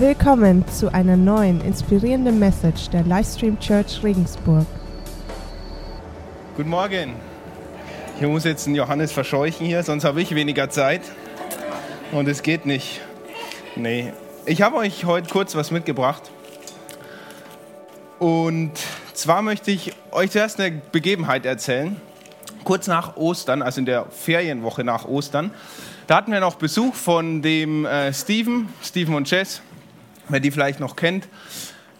Willkommen zu einer neuen inspirierenden Message der Livestream Church Regensburg. Guten Morgen. Ich muss jetzt einen Johannes verscheuchen hier, sonst habe ich weniger Zeit. Und es geht nicht. Nee. Ich habe euch heute kurz was mitgebracht. Und zwar möchte ich euch zuerst eine Begebenheit erzählen. Kurz nach Ostern, also in der Ferienwoche nach Ostern, da hatten wir noch Besuch von dem äh, Steven, Steven und Jess wer die vielleicht noch kennt.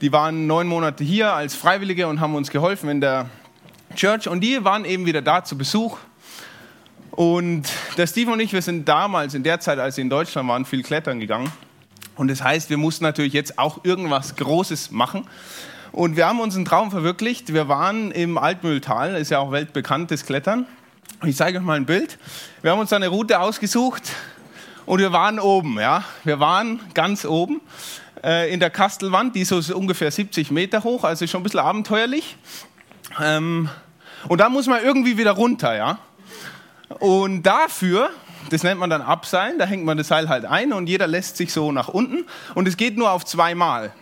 Die waren neun Monate hier als Freiwillige und haben uns geholfen in der Church. Und die waren eben wieder da zu Besuch. Und der Steve und ich, wir sind damals, in der Zeit, als sie in Deutschland waren, viel klettern gegangen. Und das heißt, wir mussten natürlich jetzt auch irgendwas Großes machen. Und wir haben unseren Traum verwirklicht. Wir waren im Altmühltal, ist ja auch weltbekanntes Klettern. Ich zeige euch mal ein Bild. Wir haben uns eine Route ausgesucht und wir waren oben. Ja? Wir waren ganz oben äh, in der Kastelwand, die ist so ungefähr 70 Meter hoch, also schon ein bisschen abenteuerlich. Ähm, und da muss man irgendwie wieder runter, ja. Und dafür, das nennt man dann Abseilen, da hängt man das Seil halt ein und jeder lässt sich so nach unten und es geht nur auf zweimal,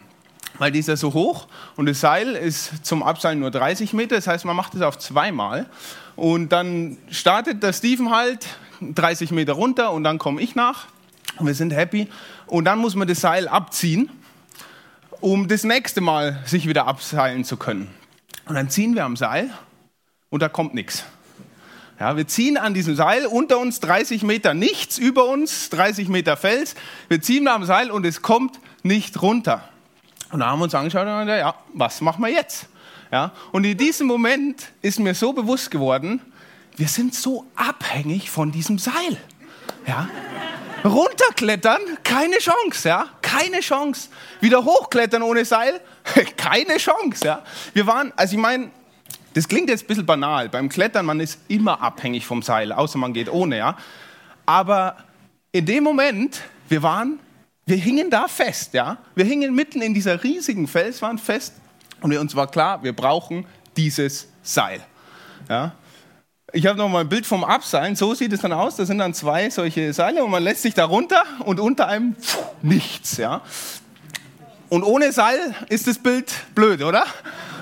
weil die ist ja so hoch und das Seil ist zum Abseilen nur 30 Meter, das heißt, man macht es auf zweimal und dann startet der Steven halt 30 Meter runter und dann komme ich nach wir sind happy und dann muss man das Seil abziehen, um das nächste Mal sich wieder abseilen zu können. Und dann ziehen wir am Seil und da kommt nichts. Ja, wir ziehen an diesem Seil, unter uns 30 Meter nichts, über uns 30 Meter Fels. Wir ziehen am Seil und es kommt nicht runter. Und da haben wir uns angeschaut und gesagt, ja, was machen wir jetzt? Ja, und in diesem Moment ist mir so bewusst geworden, wir sind so abhängig von diesem Seil. Ja, Runterklettern, keine Chance, ja, keine Chance. Wieder hochklettern ohne Seil, keine Chance, ja. Wir waren, also ich meine, das klingt jetzt ein bisschen banal. Beim Klettern, man ist immer abhängig vom Seil, außer man geht ohne, ja. Aber in dem Moment, wir waren, wir hingen da fest, ja. Wir hingen mitten in dieser riesigen Felswand fest und uns war klar, wir brauchen dieses Seil, ja. Ich habe noch mal ein Bild vom Abseilen. So sieht es dann aus. Da sind dann zwei solche Seile und man lässt sich da runter und unter einem pff, nichts. Ja. Und ohne Seil ist das Bild blöd, oder?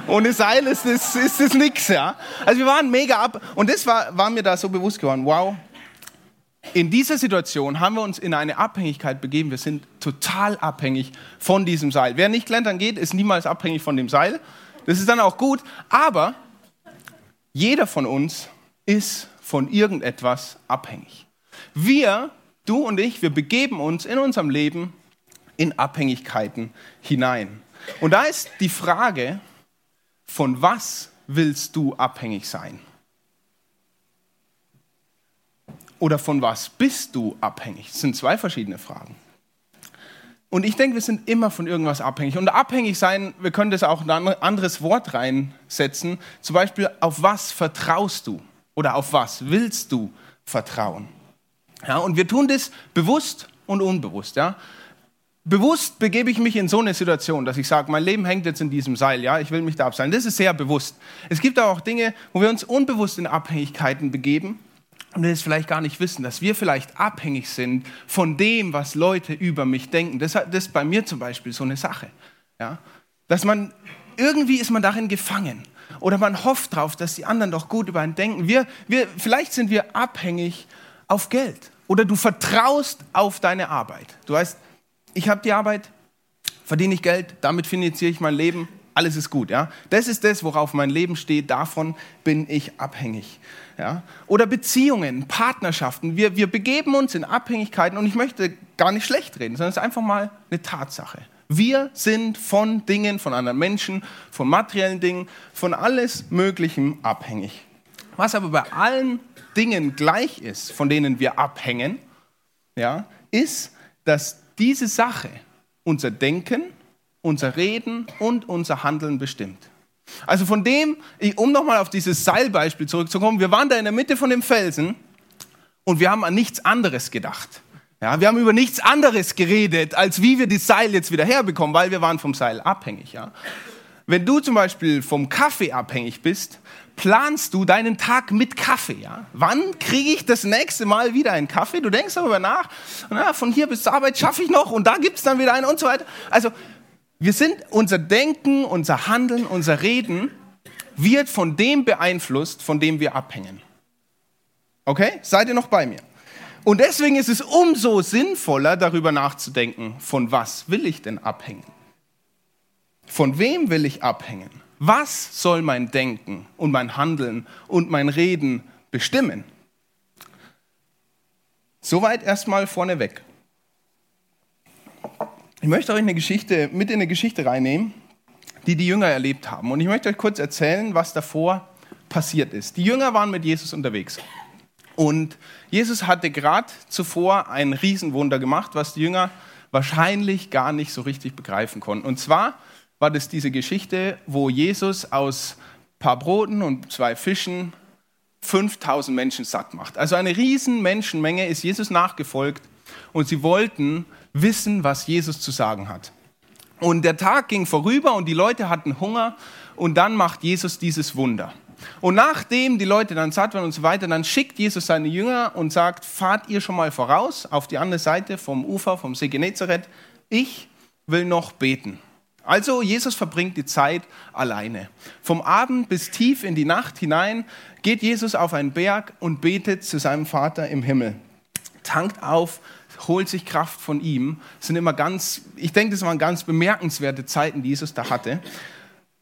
Ohne Seil ist es ist das nix. Ja. Also wir waren mega ab. Und das war, war mir da so bewusst geworden. Wow. In dieser Situation haben wir uns in eine Abhängigkeit begeben. Wir sind total abhängig von diesem Seil. Wer nicht klettern geht, ist niemals abhängig von dem Seil. Das ist dann auch gut. Aber jeder von uns ist von irgendetwas abhängig. Wir, du und ich, wir begeben uns in unserem Leben in Abhängigkeiten hinein. Und da ist die Frage, von was willst du abhängig sein? Oder von was bist du abhängig? Das sind zwei verschiedene Fragen. Und ich denke, wir sind immer von irgendwas abhängig. Und abhängig sein, wir können das auch in ein anderes Wort reinsetzen. Zum Beispiel, auf was vertraust du? Oder auf was willst du vertrauen? Ja, und wir tun das bewusst und unbewusst. Ja? Bewusst begebe ich mich in so eine Situation, dass ich sage, mein Leben hängt jetzt in diesem Seil, ja, ich will mich da abseilen. Das ist sehr bewusst. Es gibt aber auch Dinge, wo wir uns unbewusst in Abhängigkeiten begeben und wir es vielleicht gar nicht wissen, dass wir vielleicht abhängig sind von dem, was Leute über mich denken. Das, das ist bei mir zum Beispiel so eine Sache. Ja? Dass man, irgendwie ist man darin gefangen. Oder man hofft darauf, dass die anderen doch gut über einen denken. Wir, wir, vielleicht sind wir abhängig auf Geld. Oder du vertraust auf deine Arbeit. Du weißt, ich habe die Arbeit, verdiene ich Geld, damit finanziere ich mein Leben, alles ist gut. Ja? Das ist das, worauf mein Leben steht, davon bin ich abhängig. Ja? Oder Beziehungen, Partnerschaften. Wir, wir begeben uns in Abhängigkeiten und ich möchte gar nicht schlecht reden, sondern es ist einfach mal eine Tatsache. Wir sind von Dingen, von anderen Menschen, von materiellen Dingen, von alles Möglichen abhängig. Was aber bei allen Dingen gleich ist, von denen wir abhängen, ja, ist, dass diese Sache unser Denken, unser Reden und unser Handeln bestimmt. Also von dem, um nochmal auf dieses Seilbeispiel zurückzukommen, wir waren da in der Mitte von dem Felsen und wir haben an nichts anderes gedacht. Ja, wir haben über nichts anderes geredet, als wie wir das Seil jetzt wieder herbekommen, weil wir waren vom Seil abhängig. Ja. Wenn du zum Beispiel vom Kaffee abhängig bist, planst du deinen Tag mit Kaffee? Ja? Wann kriege ich das nächste Mal wieder einen Kaffee? Du denkst darüber nach, na, von hier bis zur Arbeit schaffe ich noch und da gibt es dann wieder einen und so weiter. Also wir sind, unser Denken, unser Handeln, unser Reden wird von dem beeinflusst, von dem wir abhängen. Okay? Seid ihr noch bei mir? Und deswegen ist es umso sinnvoller, darüber nachzudenken, von was will ich denn abhängen? Von wem will ich abhängen? Was soll mein Denken und mein Handeln und mein Reden bestimmen? Soweit erstmal vorneweg. Ich möchte euch eine Geschichte mit in eine Geschichte reinnehmen, die die Jünger erlebt haben. Und ich möchte euch kurz erzählen, was davor passiert ist. Die Jünger waren mit Jesus unterwegs. Und Jesus hatte gerade zuvor ein Riesenwunder gemacht, was die Jünger wahrscheinlich gar nicht so richtig begreifen konnten. Und zwar war das diese Geschichte, wo Jesus aus ein paar Broten und zwei Fischen 5000 Menschen satt macht. Also eine riesen Menschenmenge ist Jesus nachgefolgt und sie wollten wissen, was Jesus zu sagen hat. Und der Tag ging vorüber und die Leute hatten Hunger und dann macht Jesus dieses Wunder. Und nachdem die Leute dann satt waren und so weiter, dann schickt Jesus seine Jünger und sagt, fahrt ihr schon mal voraus auf die andere Seite vom Ufer, vom See Genezareth. Ich will noch beten. Also Jesus verbringt die Zeit alleine. Vom Abend bis tief in die Nacht hinein geht Jesus auf einen Berg und betet zu seinem Vater im Himmel. Tankt auf, holt sich Kraft von ihm. Das sind immer ganz, ich denke, das waren ganz bemerkenswerte Zeiten, die Jesus da hatte.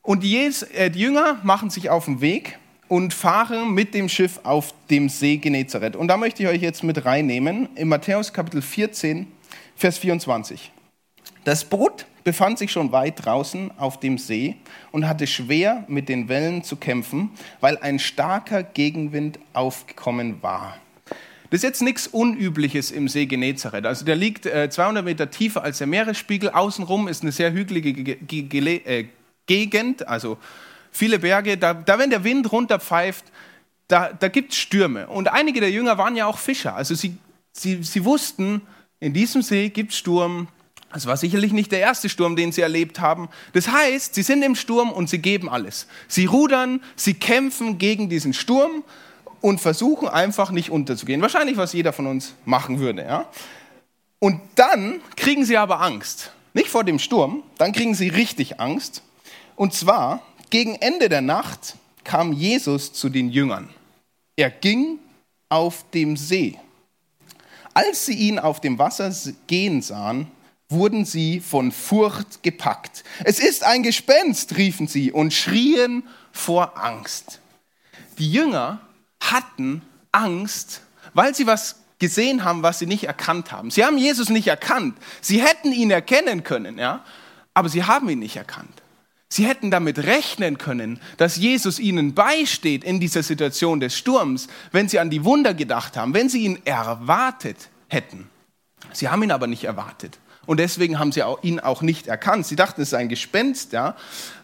Und die, äh, die Jünger machen sich auf den Weg und fahren mit dem Schiff auf dem See Genezareth. Und da möchte ich euch jetzt mit reinnehmen, in Matthäus Kapitel 14, Vers 24. Das Boot befand sich schon weit draußen auf dem See und hatte schwer mit den Wellen zu kämpfen, weil ein starker Gegenwind aufgekommen war. Das ist jetzt nichts Unübliches im See Genezareth. Also der liegt äh, 200 Meter tiefer als der Meeresspiegel. Außenrum ist eine sehr hügelige äh, Gegend, also viele Berge. Da, da wenn der Wind runterpfeift, da, da gibt es Stürme. Und einige der Jünger waren ja auch Fischer. Also sie, sie, sie wussten, in diesem See gibt es Sturm. Das war sicherlich nicht der erste Sturm, den sie erlebt haben. Das heißt, sie sind im Sturm und sie geben alles. Sie rudern, sie kämpfen gegen diesen Sturm und versuchen einfach nicht unterzugehen. Wahrscheinlich, was jeder von uns machen würde. Ja? Und dann kriegen sie aber Angst. Nicht vor dem Sturm, dann kriegen sie richtig Angst und zwar, gegen Ende der Nacht kam Jesus zu den Jüngern. Er ging auf dem See. Als sie ihn auf dem Wasser gehen sahen, wurden sie von Furcht gepackt. Es ist ein Gespenst, riefen sie und schrien vor Angst. Die Jünger hatten Angst, weil sie was gesehen haben, was sie nicht erkannt haben. Sie haben Jesus nicht erkannt. Sie hätten ihn erkennen können, ja, aber sie haben ihn nicht erkannt. Sie hätten damit rechnen können, dass Jesus ihnen beisteht in dieser Situation des Sturms, wenn sie an die Wunder gedacht haben, wenn sie ihn erwartet hätten. Sie haben ihn aber nicht erwartet. Und deswegen haben sie ihn auch nicht erkannt. Sie dachten, es ist ein Gespenst. Ja?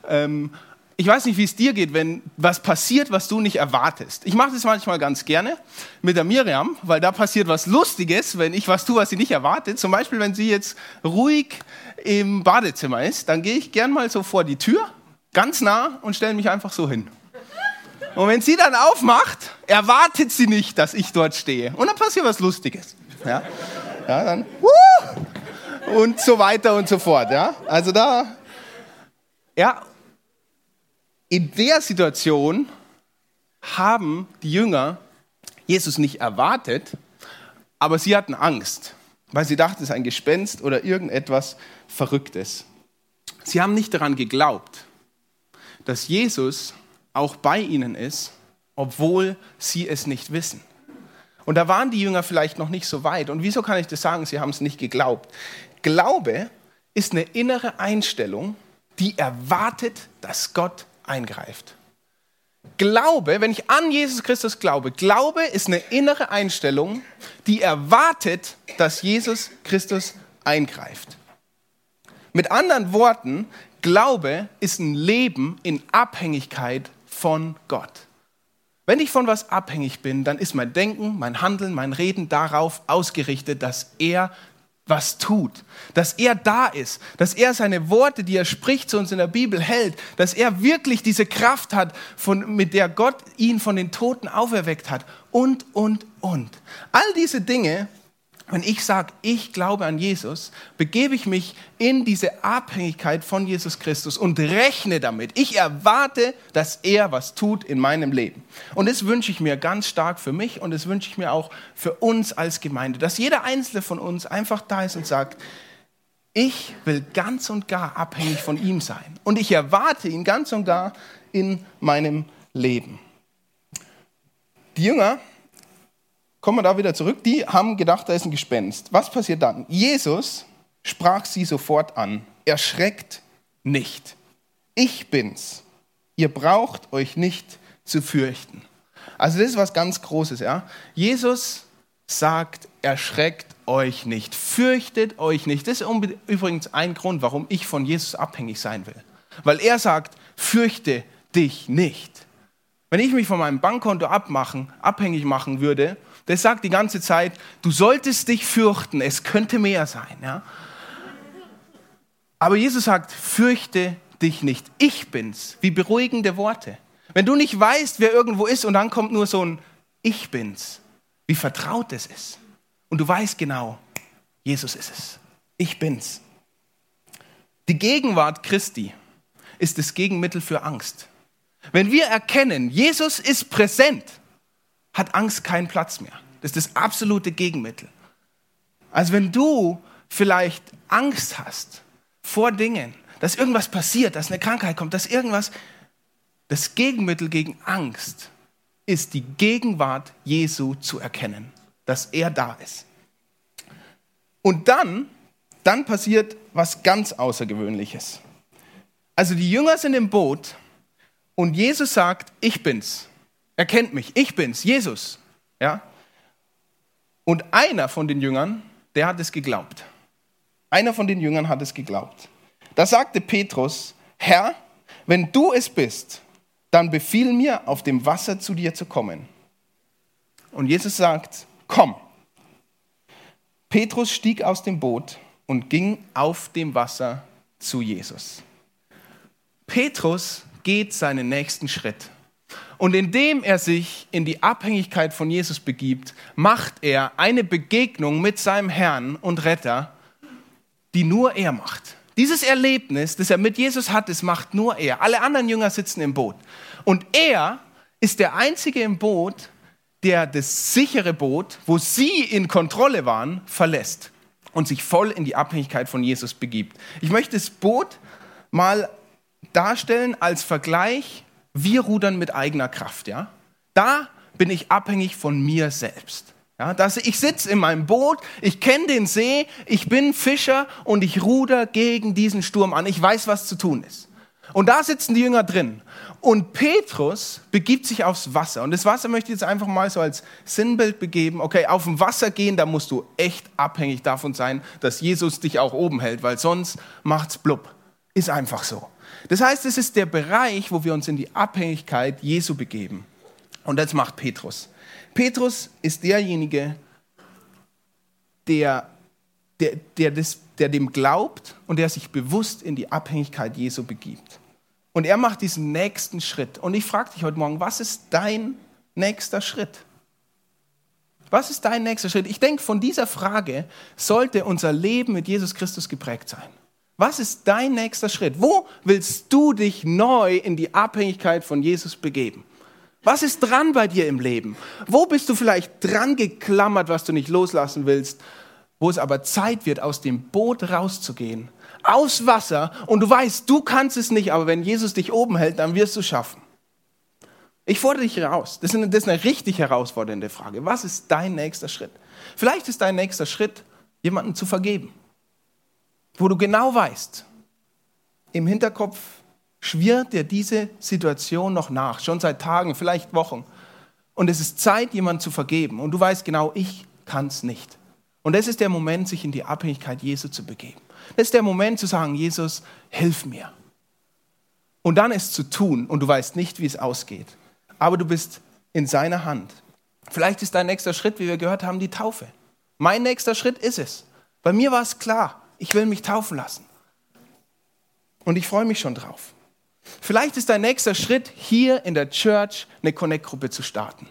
Ähm, ich weiß nicht, wie es dir geht, wenn was passiert, was du nicht erwartest. Ich mache das manchmal ganz gerne mit der Miriam, weil da passiert was Lustiges, wenn ich was tue, was sie nicht erwartet. Zum Beispiel, wenn sie jetzt ruhig im Badezimmer ist, dann gehe ich gern mal so vor die Tür, ganz nah und stelle mich einfach so hin. Und wenn sie dann aufmacht, erwartet sie nicht, dass ich dort stehe. Und dann passiert was Lustiges. Ja, ja dann, wuh, und so weiter und so fort. Ja, also da, ja, in der Situation haben die Jünger Jesus nicht erwartet, aber sie hatten Angst weil sie dachten, es ist ein Gespenst oder irgendetwas Verrücktes. Sie haben nicht daran geglaubt, dass Jesus auch bei ihnen ist, obwohl sie es nicht wissen. Und da waren die Jünger vielleicht noch nicht so weit. Und wieso kann ich das sagen? Sie haben es nicht geglaubt. Glaube ist eine innere Einstellung, die erwartet, dass Gott eingreift. Glaube, wenn ich an Jesus Christus glaube, Glaube ist eine innere Einstellung, die erwartet, dass Jesus Christus eingreift. Mit anderen Worten, Glaube ist ein Leben in Abhängigkeit von Gott. Wenn ich von was abhängig bin, dann ist mein Denken, mein Handeln, mein Reden darauf ausgerichtet, dass er was tut, dass er da ist, dass er seine Worte, die er spricht zu uns in der Bibel hält, dass er wirklich diese Kraft hat, von, mit der Gott ihn von den Toten auferweckt hat und, und, und. All diese Dinge wenn ich sage, ich glaube an Jesus, begebe ich mich in diese Abhängigkeit von Jesus Christus und rechne damit. Ich erwarte, dass er was tut in meinem Leben. Und das wünsche ich mir ganz stark für mich und das wünsche ich mir auch für uns als Gemeinde, dass jeder Einzelne von uns einfach da ist und sagt, ich will ganz und gar abhängig von ihm sein. Und ich erwarte ihn ganz und gar in meinem Leben. Die Jünger kommen wir da wieder zurück, die haben gedacht, da ist ein Gespenst. Was passiert dann? Jesus sprach sie sofort an. Erschreckt nicht. Ich bin's. Ihr braucht euch nicht zu fürchten. Also das ist was ganz Großes, ja. Jesus sagt, erschreckt euch nicht, fürchtet euch nicht. Das ist übrigens ein Grund, warum ich von Jesus abhängig sein will. Weil er sagt, fürchte dich nicht. Wenn ich mich von meinem Bankkonto abmachen, abhängig machen würde, der sagt die ganze Zeit, du solltest dich fürchten, es könnte mehr sein. Ja? Aber Jesus sagt, fürchte dich nicht, ich bin's. Wie beruhigende Worte. Wenn du nicht weißt, wer irgendwo ist und dann kommt nur so ein Ich bin's, wie vertraut es ist. Und du weißt genau, Jesus ist es. Ich bin's. Die Gegenwart Christi ist das Gegenmittel für Angst. Wenn wir erkennen, Jesus ist präsent, hat Angst keinen Platz mehr. Das ist das absolute Gegenmittel. Also wenn du vielleicht Angst hast vor Dingen, dass irgendwas passiert, dass eine Krankheit kommt, dass irgendwas, das Gegenmittel gegen Angst ist die Gegenwart Jesu zu erkennen, dass er da ist. Und dann, dann passiert was ganz Außergewöhnliches. Also die Jünger sind im Boot und Jesus sagt, ich bin's. Er kennt mich, ich bin's, Jesus. Ja? Und einer von den Jüngern, der hat es geglaubt. Einer von den Jüngern hat es geglaubt. Da sagte Petrus, Herr, wenn du es bist, dann befiehl mir, auf dem Wasser zu dir zu kommen. Und Jesus sagt, komm. Petrus stieg aus dem Boot und ging auf dem Wasser zu Jesus. Petrus geht seinen nächsten Schritt. Und indem er sich in die Abhängigkeit von Jesus begibt, macht er eine Begegnung mit seinem Herrn und Retter, die nur er macht. Dieses Erlebnis, das er mit Jesus hat, das macht nur er. Alle anderen Jünger sitzen im Boot. Und er ist der Einzige im Boot, der das sichere Boot, wo sie in Kontrolle waren, verlässt und sich voll in die Abhängigkeit von Jesus begibt. Ich möchte das Boot mal darstellen als Vergleich wir rudern mit eigener Kraft, ja. Da bin ich abhängig von mir selbst. Ja, dass ich sitze in meinem Boot, ich kenne den See, ich bin Fischer und ich ruder gegen diesen Sturm an. Ich weiß, was zu tun ist. Und da sitzen die Jünger drin. Und Petrus begibt sich aufs Wasser. Und das Wasser möchte ich jetzt einfach mal so als Sinnbild begeben. Okay, auf dem Wasser gehen, da musst du echt abhängig davon sein, dass Jesus dich auch oben hält, weil sonst macht's blub. Ist einfach so. Das heißt, es ist der Bereich, wo wir uns in die Abhängigkeit Jesu begeben. Und das macht Petrus. Petrus ist derjenige, der, der, der, das, der dem glaubt und der sich bewusst in die Abhängigkeit Jesu begibt. Und er macht diesen nächsten Schritt. Und ich frage dich heute Morgen, was ist dein nächster Schritt? Was ist dein nächster Schritt? Ich denke, von dieser Frage sollte unser Leben mit Jesus Christus geprägt sein. Was ist dein nächster Schritt? Wo willst du dich neu in die Abhängigkeit von Jesus begeben? Was ist dran bei dir im Leben? Wo bist du vielleicht dran geklammert, was du nicht loslassen willst, wo es aber Zeit wird, aus dem Boot rauszugehen, aus Wasser und du weißt, du kannst es nicht, aber wenn Jesus dich oben hält, dann wirst du es schaffen. Ich fordere dich raus. Das ist, eine, das ist eine richtig herausfordernde Frage. Was ist dein nächster Schritt? Vielleicht ist dein nächster Schritt, jemanden zu vergeben wo du genau weißt, im Hinterkopf schwirrt dir diese Situation noch nach, schon seit Tagen, vielleicht Wochen. Und es ist Zeit, jemanden zu vergeben. Und du weißt genau, ich kann es nicht. Und das ist der Moment, sich in die Abhängigkeit Jesu zu begeben. Das ist der Moment zu sagen, Jesus, hilf mir. Und dann es zu tun und du weißt nicht, wie es ausgeht. Aber du bist in seiner Hand. Vielleicht ist dein nächster Schritt, wie wir gehört haben, die Taufe. Mein nächster Schritt ist es Bei mir war es klar, ich will mich taufen lassen. Und ich freue mich schon drauf. Vielleicht ist dein nächster Schritt, hier in der Church eine Connect-Gruppe zu starten.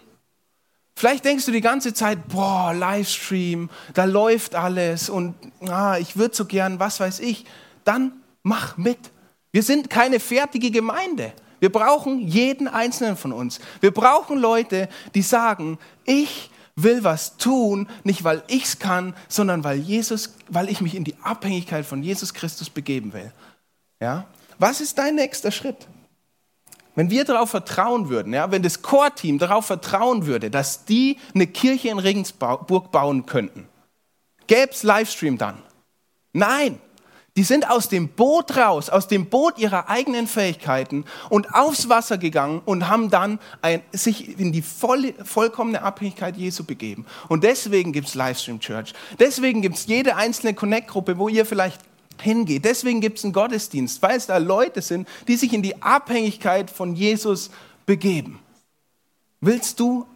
Vielleicht denkst du die ganze Zeit, boah, Livestream, da läuft alles und ah, ich würde so gern, was weiß ich. Dann mach mit. Wir sind keine fertige Gemeinde. Wir brauchen jeden einzelnen von uns. Wir brauchen Leute, die sagen, ich will was tun, nicht weil ich es kann, sondern weil Jesus, weil ich mich in die Abhängigkeit von Jesus Christus begeben will. Ja? Was ist dein nächster Schritt? Wenn wir darauf vertrauen würden, ja, wenn das Core-Team darauf vertrauen würde, dass die eine Kirche in Regensburg bauen könnten, gäbe es Livestream dann? Nein, die sind aus dem Boot raus, aus dem Boot ihrer eigenen Fähigkeiten und aufs Wasser gegangen und haben dann ein, sich in die voll, vollkommene Abhängigkeit Jesu begeben. Und deswegen gibt es Livestream Church. Deswegen gibt es jede einzelne Connect-Gruppe, wo ihr vielleicht hingeht. Deswegen gibt es einen Gottesdienst, weil es da Leute sind, die sich in die Abhängigkeit von Jesus begeben. Willst du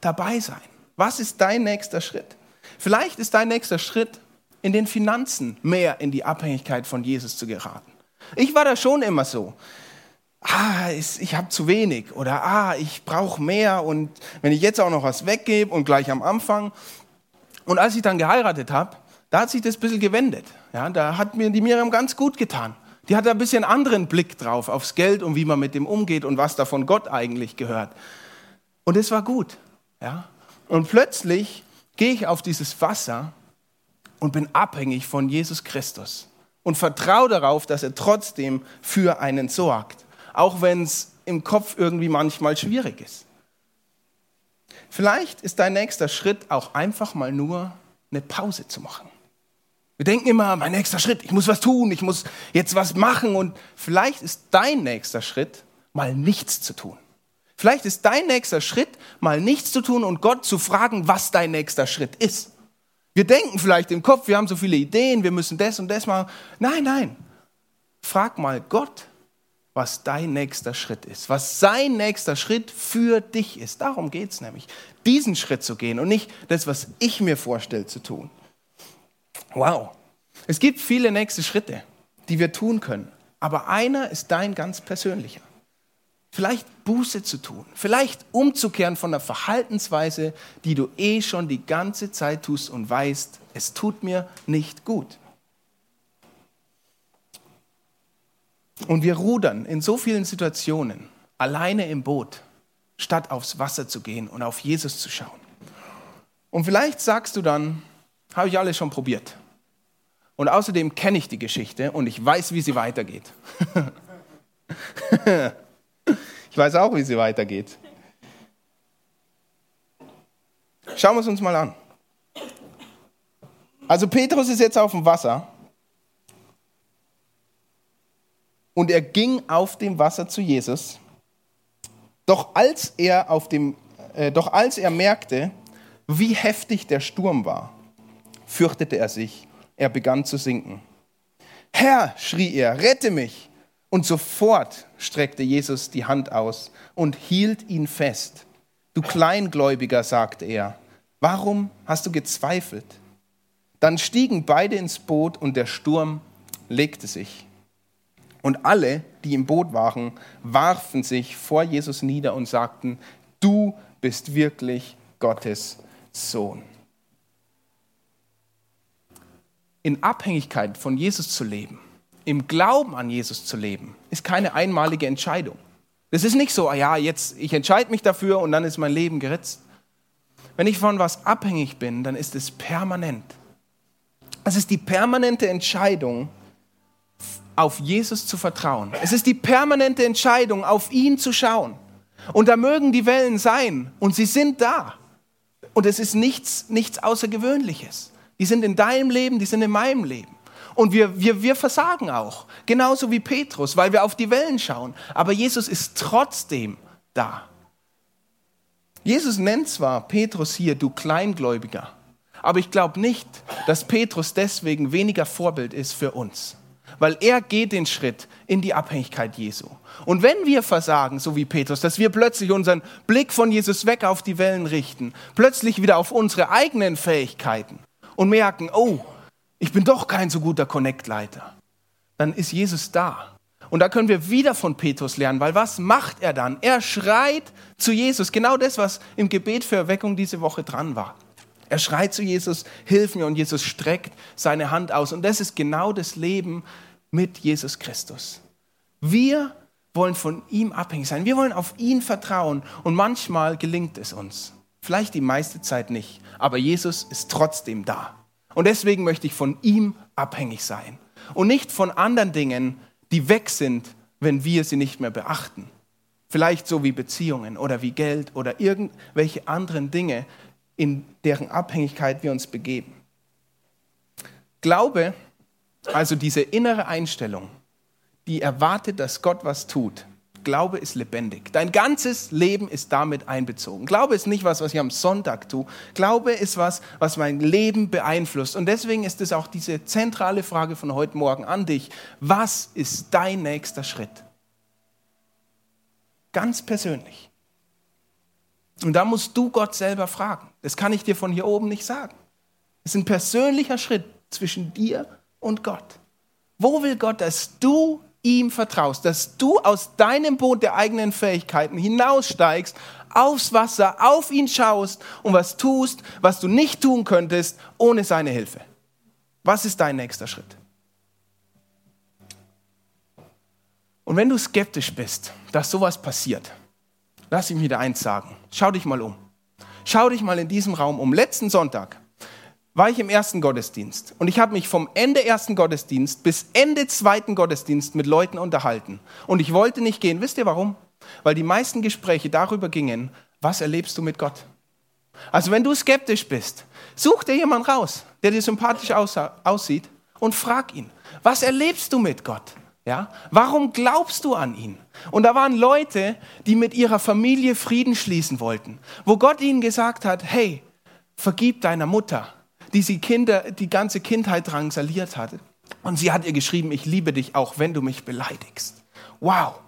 dabei sein? Was ist dein nächster Schritt? Vielleicht ist dein nächster Schritt, in den Finanzen mehr in die Abhängigkeit von Jesus zu geraten. Ich war da schon immer so. Ah, ich habe zu wenig oder ah, ich brauche mehr und wenn ich jetzt auch noch was weggebe und gleich am Anfang. Und als ich dann geheiratet habe, da hat sich das ein bisschen gewendet. Ja, da hat mir die Miriam ganz gut getan. Die hat ein bisschen anderen Blick drauf, aufs Geld und wie man mit dem umgeht und was davon Gott eigentlich gehört. Und es war gut. Ja? Und plötzlich gehe ich auf dieses Wasser und bin abhängig von Jesus Christus und vertraue darauf, dass er trotzdem für einen sorgt, auch wenn es im Kopf irgendwie manchmal schwierig ist. Vielleicht ist dein nächster Schritt auch einfach mal nur eine Pause zu machen. Wir denken immer, mein nächster Schritt, ich muss was tun, ich muss jetzt was machen und vielleicht ist dein nächster Schritt, mal nichts zu tun. Vielleicht ist dein nächster Schritt, mal nichts zu tun und Gott zu fragen, was dein nächster Schritt ist. Wir denken vielleicht im Kopf, wir haben so viele Ideen, wir müssen das und das machen. Nein, nein. Frag mal Gott, was dein nächster Schritt ist, was sein nächster Schritt für dich ist. Darum geht es nämlich, diesen Schritt zu gehen und nicht das, was ich mir vorstelle zu tun. Wow. Es gibt viele nächste Schritte, die wir tun können. Aber einer ist dein ganz persönlicher. Vielleicht Buße zu tun, vielleicht umzukehren von der Verhaltensweise, die du eh schon die ganze Zeit tust und weißt, es tut mir nicht gut. Und wir rudern in so vielen Situationen alleine im Boot, statt aufs Wasser zu gehen und auf Jesus zu schauen. Und vielleicht sagst du dann, habe ich alles schon probiert. Und außerdem kenne ich die Geschichte und ich weiß, wie sie weitergeht. ich weiß auch, wie sie weitergeht. Schauen wir es uns mal an. Also Petrus ist jetzt auf dem Wasser und er ging auf dem Wasser zu Jesus. Doch als er auf dem, äh, doch als er merkte, wie heftig der Sturm war, fürchtete er sich er begann zu sinken. Herr, schrie er, rette mich! Und sofort streckte Jesus die Hand aus und hielt ihn fest. Du Kleingläubiger, sagte er, warum hast du gezweifelt? Dann stiegen beide ins Boot und der Sturm legte sich. Und alle, die im Boot waren, warfen sich vor Jesus nieder und sagten, du bist wirklich Gottes Sohn. in Abhängigkeit von Jesus zu leben, im Glauben an Jesus zu leben, ist keine einmalige Entscheidung. Es ist nicht so, ah ja, jetzt ich entscheide mich dafür und dann ist mein Leben geritzt. Wenn ich von was abhängig bin, dann ist es permanent. Es ist die permanente Entscheidung, auf Jesus zu vertrauen. Es ist die permanente Entscheidung, auf ihn zu schauen. Und da mögen die Wellen sein und sie sind da. Und es ist nichts, nichts Außergewöhnliches. Die sind in deinem Leben, die sind in meinem Leben. Und wir, wir, wir versagen auch, genauso wie Petrus, weil wir auf die Wellen schauen. Aber Jesus ist trotzdem da. Jesus nennt zwar Petrus hier, du Kleingläubiger, aber ich glaube nicht, dass Petrus deswegen weniger Vorbild ist für uns, weil er geht den Schritt in die Abhängigkeit Jesu. Und wenn wir versagen, so wie Petrus, dass wir plötzlich unseren Blick von Jesus weg auf die Wellen richten, plötzlich wieder auf unsere eigenen Fähigkeiten, und merken, oh, ich bin doch kein so guter Connect-Leiter, dann ist Jesus da. Und da können wir wieder von Petrus lernen, weil was macht er dann? Er schreit zu Jesus, genau das, was im Gebet für Erweckung diese Woche dran war. Er schreit zu Jesus, hilf mir und Jesus streckt seine Hand aus. Und das ist genau das Leben mit Jesus Christus. Wir wollen von ihm abhängig sein. Wir wollen auf ihn vertrauen. Und manchmal gelingt es uns. Vielleicht die meiste Zeit nicht. Aber Jesus ist trotzdem da. Und deswegen möchte ich von ihm abhängig sein. Und nicht von anderen Dingen, die weg sind, wenn wir sie nicht mehr beachten. Vielleicht so wie Beziehungen oder wie Geld oder irgendwelche anderen Dinge, in deren Abhängigkeit wir uns begeben. Glaube, also diese innere Einstellung, die erwartet, dass Gott was tut. Glaube ist lebendig. Dein ganzes Leben ist damit einbezogen. Glaube ist nicht was, was ich am Sonntag tue. Glaube ist was, was mein Leben beeinflusst. Und deswegen ist es auch diese zentrale Frage von heute Morgen an dich. Was ist dein nächster Schritt? Ganz persönlich. Und da musst du Gott selber fragen. Das kann ich dir von hier oben nicht sagen. Es ist ein persönlicher Schritt zwischen dir und Gott. Wo will Gott, dass du ihm vertraust, dass du aus deinem Boot der eigenen Fähigkeiten hinaussteigst, aufs Wasser, auf ihn schaust und was tust, was du nicht tun könntest ohne seine Hilfe. Was ist dein nächster Schritt? Und wenn du skeptisch bist, dass sowas passiert, lass ich mir da eins sagen. Schau dich mal um. Schau dich mal in diesem Raum um. Letzten Sonntag war ich im ersten Gottesdienst und ich habe mich vom Ende ersten Gottesdienst bis Ende zweiten Gottesdienst mit Leuten unterhalten. Und ich wollte nicht gehen. Wisst ihr warum? Weil die meisten Gespräche darüber gingen, was erlebst du mit Gott? Also wenn du skeptisch bist, such dir jemanden raus, der dir sympathisch aussieht und frag ihn, was erlebst du mit Gott? Ja? Warum glaubst du an ihn? Und da waren Leute, die mit ihrer Familie Frieden schließen wollten, wo Gott ihnen gesagt hat, hey, vergib deiner Mutter, die sie Kinder, die ganze Kindheit drangsaliert hatte. Und sie hat ihr geschrieben, ich liebe dich auch, wenn du mich beleidigst. Wow.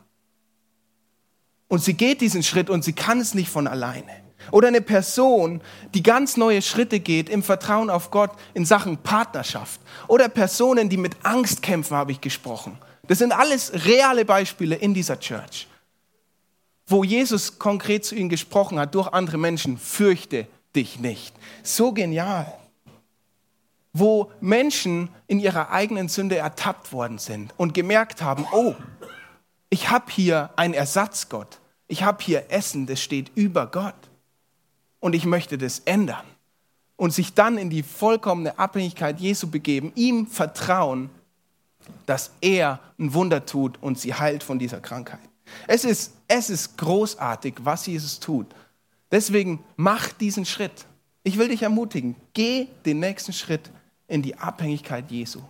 Und sie geht diesen Schritt und sie kann es nicht von alleine. Oder eine Person, die ganz neue Schritte geht im Vertrauen auf Gott in Sachen Partnerschaft. Oder Personen, die mit Angst kämpfen, habe ich gesprochen. Das sind alles reale Beispiele in dieser Church, wo Jesus konkret zu ihnen gesprochen hat durch andere Menschen, fürchte dich nicht. So genial. Wo Menschen in ihrer eigenen Sünde ertappt worden sind und gemerkt haben, oh, ich habe hier einen Ersatzgott. Ich habe hier Essen, das steht über Gott. Und ich möchte das ändern. Und sich dann in die vollkommene Abhängigkeit Jesu begeben, ihm vertrauen dass er ein Wunder tut und sie heilt von dieser Krankheit. Es ist, es ist großartig, was Jesus tut. Deswegen mach diesen Schritt. Ich will dich ermutigen, geh den nächsten Schritt in die Abhängigkeit Jesu.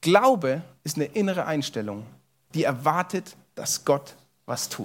Glaube ist eine innere Einstellung, die erwartet, dass Gott was tut.